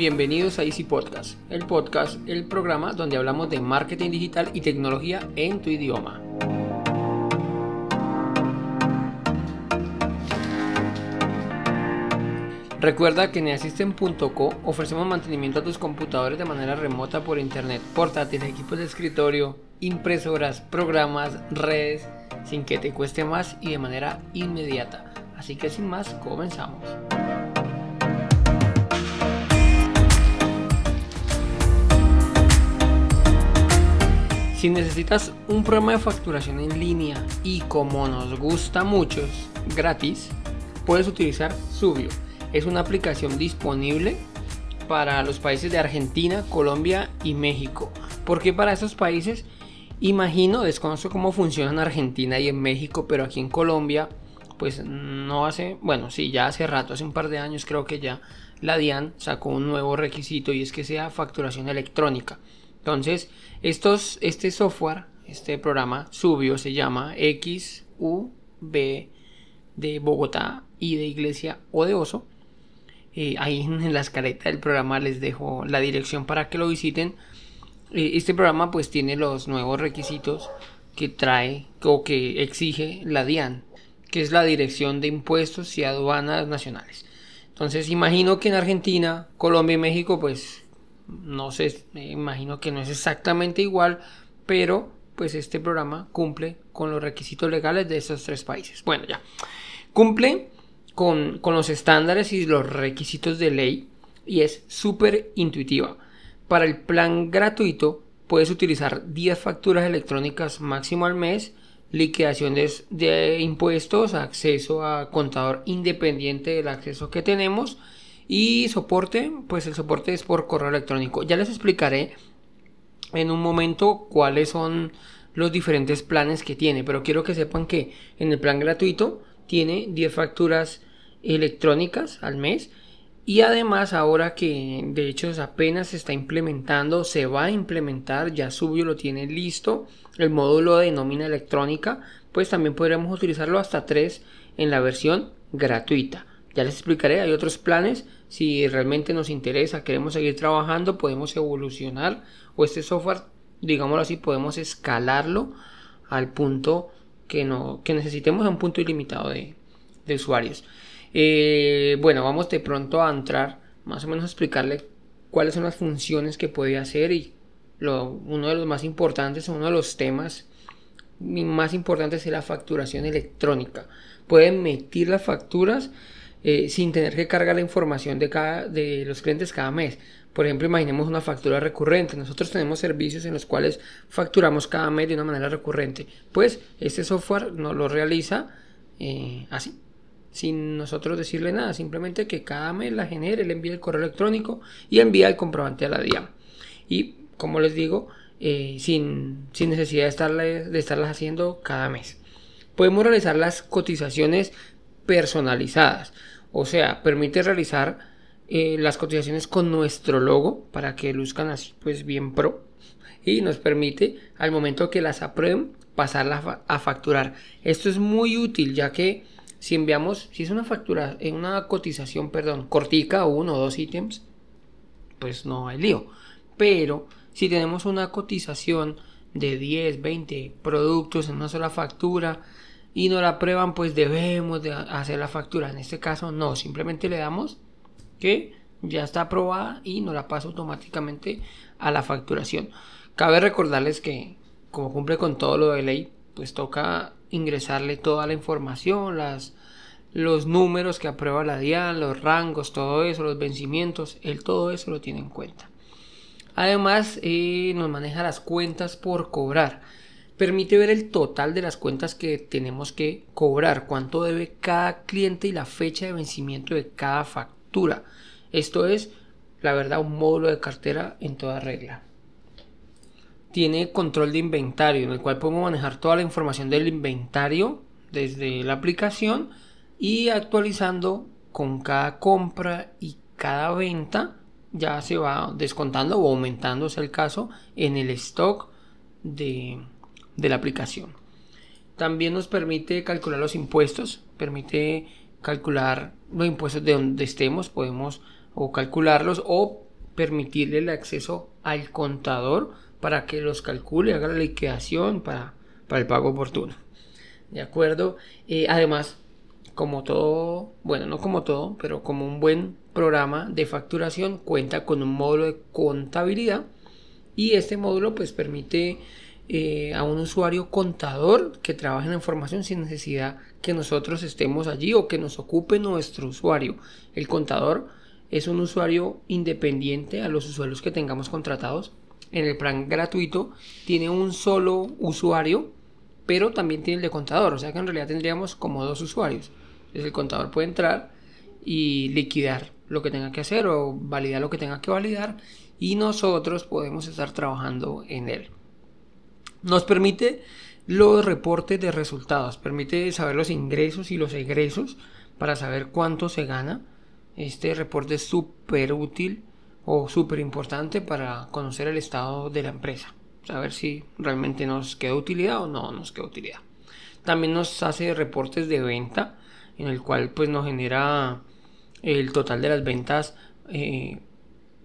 Bienvenidos a Easy Podcast, el podcast, el programa donde hablamos de marketing digital y tecnología en tu idioma. Recuerda que en Assistant.co ofrecemos mantenimiento a tus computadores de manera remota por internet, portátiles, equipos de escritorio, impresoras, programas, redes, sin que te cueste más y de manera inmediata. Así que sin más, comenzamos. Si necesitas un programa de facturación en línea y como nos gusta mucho, gratis, puedes utilizar Subio. Es una aplicación disponible para los países de Argentina, Colombia y México. ¿Por qué para esos países? Imagino, desconozco cómo funciona en Argentina y en México, pero aquí en Colombia, pues no hace, bueno, sí, ya hace rato, hace un par de años creo que ya la DIAN sacó un nuevo requisito y es que sea facturación electrónica. Entonces, este software, este programa Subio se llama XUB de Bogotá y de Iglesia o de Oso. Eh, ahí en la escaleta del programa les dejo la dirección para que lo visiten. Eh, este programa pues tiene los nuevos requisitos que trae o que exige la DIAN, que es la Dirección de Impuestos y Aduanas Nacionales. Entonces imagino que en Argentina, Colombia y México pues no sé, me imagino que no es exactamente igual, pero pues este programa cumple con los requisitos legales de esos tres países. Bueno, ya. Cumple con, con los estándares y los requisitos de ley y es súper intuitiva. Para el plan gratuito puedes utilizar 10 facturas electrónicas máximo al mes, liquidaciones de impuestos, acceso a contador independiente del acceso que tenemos y soporte, pues el soporte es por correo electrónico. Ya les explicaré en un momento cuáles son los diferentes planes que tiene, pero quiero que sepan que en el plan gratuito tiene 10 facturas electrónicas al mes y además ahora que de hecho apenas se está implementando, se va a implementar, ya subió, lo tiene listo, el módulo de nómina electrónica, pues también podremos utilizarlo hasta 3 en la versión gratuita. Ya les explicaré, hay otros planes si realmente nos interesa, queremos seguir trabajando, podemos evolucionar o este software, digámoslo así, podemos escalarlo al punto que, no, que necesitemos a un punto ilimitado de, usuarios. Eh, bueno, vamos de pronto a entrar más o menos a explicarle cuáles son las funciones que puede hacer y lo, uno de los más importantes, uno de los temas más importantes es la facturación electrónica. Pueden emitir las facturas eh, sin tener que cargar la información de, cada, de los clientes cada mes. Por ejemplo, imaginemos una factura recurrente. Nosotros tenemos servicios en los cuales facturamos cada mes de una manera recurrente. Pues este software nos lo realiza eh, así, sin nosotros decirle nada. Simplemente que cada mes la genere, le envía el correo electrónico y envía el comprobante a la DIAM. Y como les digo, eh, sin, sin, necesidad de, de estarlas haciendo cada mes. Podemos realizar las cotizaciones personalizadas. O sea, permite realizar eh, las cotizaciones con nuestro logo para que luzcan así pues bien pro. Y nos permite al momento que las aprueben pasarlas a facturar. Esto es muy útil ya que si enviamos, si es una factura, en una cotización, perdón, cortica, uno o dos ítems, pues no hay lío. Pero si tenemos una cotización de 10, 20 productos en una sola factura, y no la prueban, pues debemos de hacer la factura. En este caso no, simplemente le damos que ya está aprobada y nos la pasa automáticamente a la facturación. Cabe recordarles que como cumple con todo lo de ley, pues toca ingresarle toda la información, las, los números que aprueba la DIAN, los rangos, todo eso, los vencimientos, él todo eso lo tiene en cuenta. Además, eh, nos maneja las cuentas por cobrar permite ver el total de las cuentas que tenemos que cobrar, cuánto debe cada cliente y la fecha de vencimiento de cada factura. Esto es, la verdad, un módulo de cartera en toda regla. Tiene control de inventario, en el cual podemos manejar toda la información del inventario desde la aplicación y actualizando con cada compra y cada venta ya se va descontando o aumentando, es el caso, en el stock de, de la aplicación. También nos permite calcular los impuestos, permite calcular los impuestos de donde estemos, podemos o calcularlos o permitirle el acceso al contador para que los calcule, haga la liquidación para, para el pago oportuno. ¿De acuerdo? Eh, además, como todo, bueno, no como todo, pero como un buen programa de facturación, cuenta con un módulo de contabilidad y este módulo pues permite eh, a un usuario contador que trabaje en la información sin necesidad que nosotros estemos allí o que nos ocupe nuestro usuario. El contador es un usuario independiente a los usuarios que tengamos contratados. En el plan gratuito tiene un solo usuario, pero también tiene el de contador, o sea que en realidad tendríamos como dos usuarios. Entonces el contador puede entrar y liquidar lo que tenga que hacer o validar lo que tenga que validar y nosotros podemos estar trabajando en él. Nos permite los reportes de resultados, permite saber los ingresos y los egresos para saber cuánto se gana. Este reporte es súper útil o súper importante para conocer el estado de la empresa, saber si realmente nos queda utilidad o no nos queda utilidad. También nos hace reportes de venta en el cual pues nos genera el total de las ventas eh,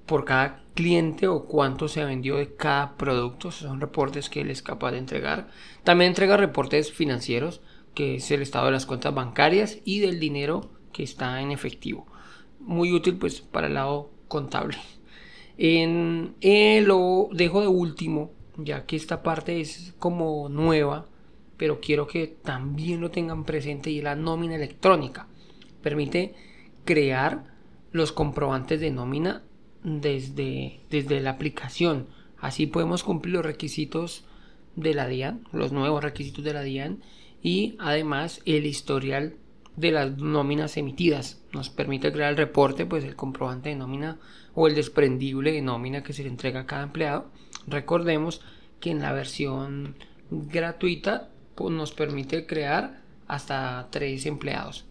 por cada cliente o cuánto se vendió de cada producto. son reportes que él es capaz de entregar. También entrega reportes financieros, que es el estado de las cuentas bancarias y del dinero que está en efectivo. Muy útil pues para el lado contable. En, eh, lo dejo de último, ya que esta parte es como nueva, pero quiero que también lo tengan presente y la nómina electrónica. Permite crear los comprobantes de nómina desde, desde la aplicación. Así podemos cumplir los requisitos de la DIAN, los nuevos requisitos de la DIAN y además el historial de las nóminas emitidas. Nos permite crear el reporte, pues el comprobante de nómina o el desprendible de nómina que se le entrega a cada empleado. Recordemos que en la versión gratuita pues, nos permite crear hasta tres empleados.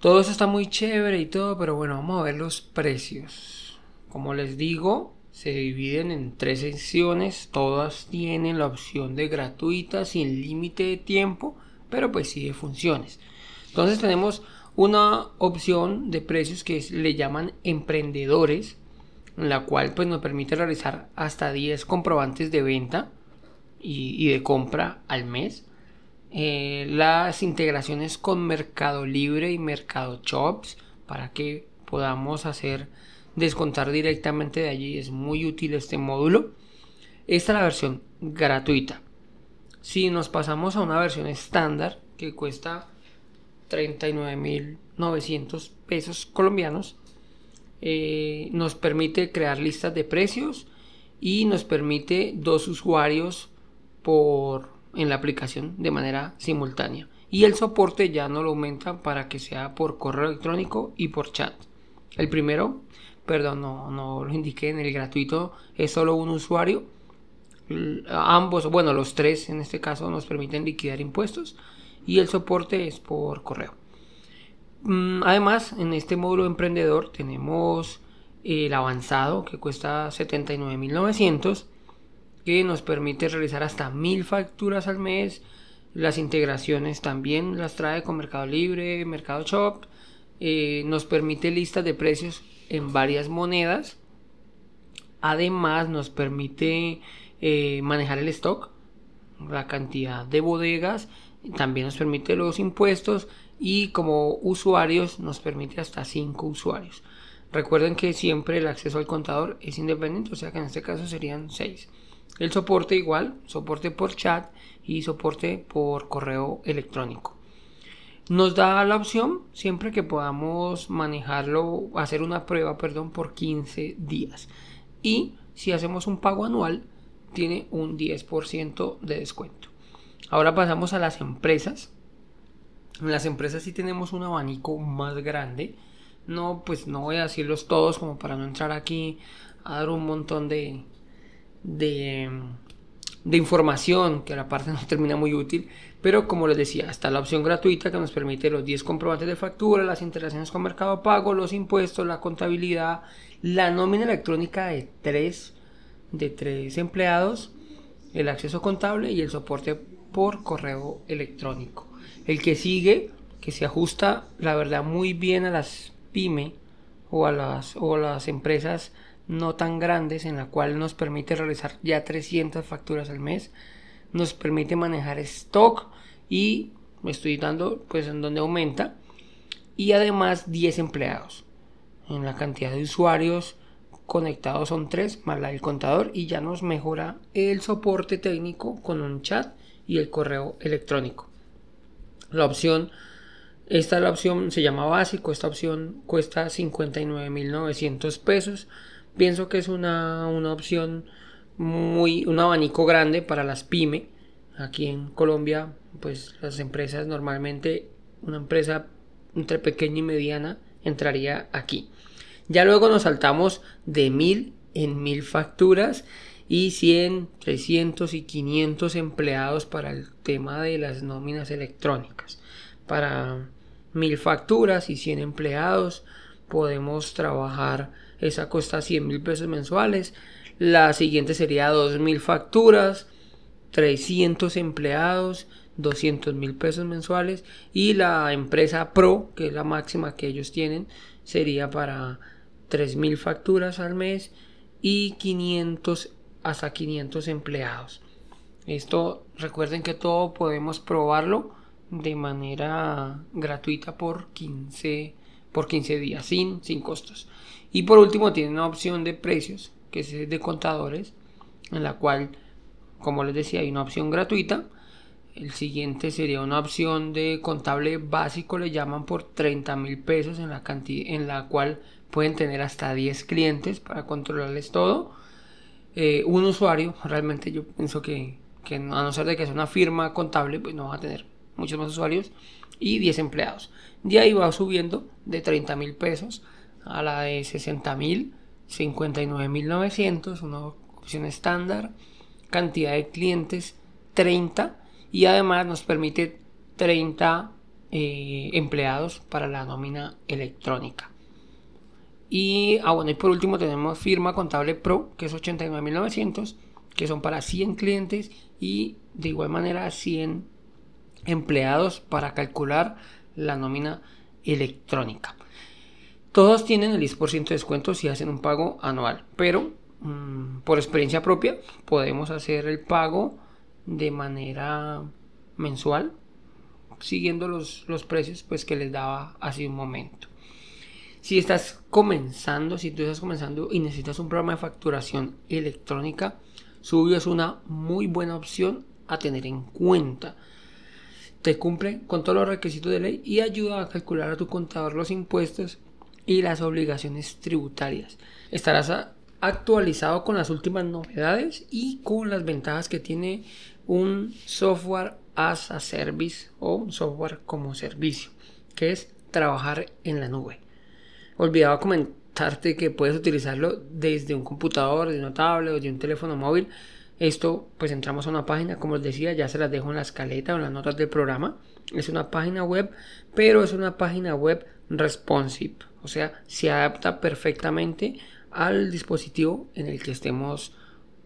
Todo eso está muy chévere y todo, pero bueno, vamos a ver los precios. Como les digo, se dividen en tres sesiones, todas tienen la opción de gratuita sin límite de tiempo, pero pues sí de funciones. Entonces tenemos una opción de precios que le llaman emprendedores, en la cual pues nos permite realizar hasta 10 comprobantes de venta y, y de compra al mes. Eh, las integraciones con Mercado Libre y Mercado Shops para que podamos hacer descontar directamente de allí. Es muy útil este módulo. Esta es la versión gratuita. Si nos pasamos a una versión estándar que cuesta 39.900 pesos colombianos, eh, nos permite crear listas de precios y nos permite dos usuarios por en la aplicación de manera simultánea. Y el soporte ya no lo aumenta para que sea por correo electrónico y por chat. El primero, perdón, no, no lo indiqué en el gratuito, es solo un usuario. Ambos, bueno, los tres en este caso nos permiten liquidar impuestos y el soporte es por correo. Mm, además, en este módulo emprendedor tenemos el avanzado que cuesta 79.900 que nos permite realizar hasta mil facturas al mes. Las integraciones también las trae con Mercado Libre, Mercado Shop. Eh, nos permite listas de precios en varias monedas. Además nos permite eh, manejar el stock, la cantidad de bodegas. También nos permite los impuestos y como usuarios nos permite hasta 5 usuarios. Recuerden que siempre el acceso al contador es independiente, o sea que en este caso serían 6. El soporte igual, soporte por chat y soporte por correo electrónico. Nos da la opción siempre que podamos manejarlo, hacer una prueba, perdón, por 15 días. Y si hacemos un pago anual, tiene un 10% de descuento. Ahora pasamos a las empresas. En las empresas sí tenemos un abanico más grande. No, pues no voy a decirlos todos como para no entrar aquí a dar un montón de, de, información que a la parte no termina muy útil, pero como les decía, está la opción gratuita que nos permite los 10 comprobantes de factura, las interacciones con Mercado Pago, los impuestos, la contabilidad, la nómina electrónica de 3 de tres empleados, el acceso contable y el soporte por correo electrónico. El que sigue, que se ajusta, la verdad, muy bien a las pyme o a las, o las empresas no tan grandes en la cual nos permite realizar ya 300 facturas al mes, nos permite manejar stock y estoy dando pues en donde aumenta y además 10 empleados. En la cantidad de usuarios conectados son 3 más la del contador y ya nos mejora el soporte técnico con un chat y el correo electrónico. La opción esta la opción se llama básico, esta opción cuesta 59.900 pesos. Pienso que es una, una opción muy, un abanico grande para las pymes. Aquí en Colombia, pues las empresas normalmente, una empresa entre pequeña y mediana entraría aquí. Ya luego nos saltamos de 1000 en 1000 facturas y 100, 300 y 500 empleados para el tema de las nóminas electrónicas. Para mil facturas y 100 empleados. Podemos trabajar, esa cuesta 100 mil pesos mensuales. La siguiente sería 2000 facturas, 300 empleados, 200 mil pesos mensuales. Y la empresa Pro, que es la máxima que ellos tienen, sería para 3000 facturas al mes y 500 hasta 500 empleados. Esto recuerden que todo podemos probarlo de manera gratuita por 15, por 15 días, sin, sin costos. Y por último tiene una opción de precios, que es de contadores, en la cual, como les decía, hay una opción gratuita. El siguiente sería una opción de contable básico, le llaman por 30 mil pesos, en la, en la cual pueden tener hasta 10 clientes para controlarles todo. Eh, un usuario, realmente yo pienso que, que a no ser de que sea una firma contable, pues no va a tener muchos más usuarios y 10 empleados. De ahí va subiendo de 30 mil pesos a la de 60 mil, 59 mil 900, una opción estándar, cantidad de clientes 30 y además nos permite 30 eh, empleados para la nómina electrónica. Y, ah, bueno, y por último tenemos firma contable pro, que es 89.900, que son para 100 clientes y de igual manera 100 empleados para calcular la nómina electrónica. Todos tienen el 10% de descuento si hacen un pago anual, pero mm, por experiencia propia podemos hacer el pago de manera mensual siguiendo los, los precios pues que les daba hace un momento. Si estás comenzando, si tú estás comenzando y necesitas un programa de facturación electrónica, Subio es una muy buena opción a tener en cuenta te cumple con todos los requisitos de ley y ayuda a calcular a tu contador los impuestos y las obligaciones tributarias. Estarás actualizado con las últimas novedades y con las ventajas que tiene un software as a service o un software como servicio, que es trabajar en la nube. Olvidaba comentarte que puedes utilizarlo desde un computador, de una tablet o de un teléfono móvil esto, pues entramos a una página, como les decía, ya se las dejo en la escaleta o en las notas del programa. Es una página web, pero es una página web responsive, o sea, se adapta perfectamente al dispositivo en el que estemos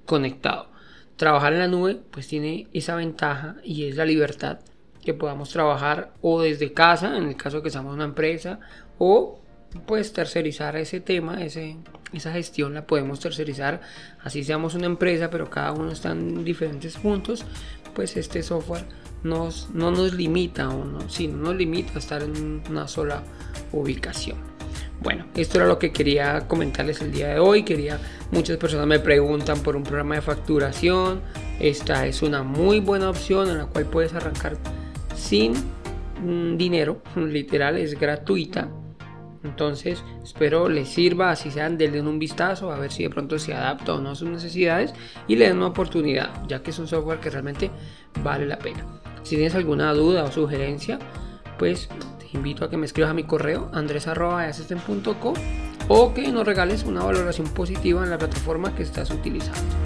conectados. Trabajar en la nube, pues tiene esa ventaja y es la libertad que podamos trabajar o desde casa, en el caso que seamos una empresa, o pues tercerizar ese tema, ese, esa gestión la podemos tercerizar, así seamos una empresa, pero cada uno está en diferentes puntos, pues este software no nos limita, o no, sí, no nos limita a estar en una sola ubicación. Bueno, esto era lo que quería comentarles el día de hoy. Quería, muchas personas me preguntan por un programa de facturación. Esta es una muy buena opción en la cual puedes arrancar sin mm, dinero, literal, es gratuita entonces, espero les sirva, así sean, denle un vistazo a ver si de pronto se adapta o no a sus necesidades y le den una oportunidad, ya que es un software que realmente vale la pena. Si tienes alguna duda o sugerencia, pues te invito a que me escribas a mi correo andres.com o que nos regales una valoración positiva en la plataforma que estás utilizando.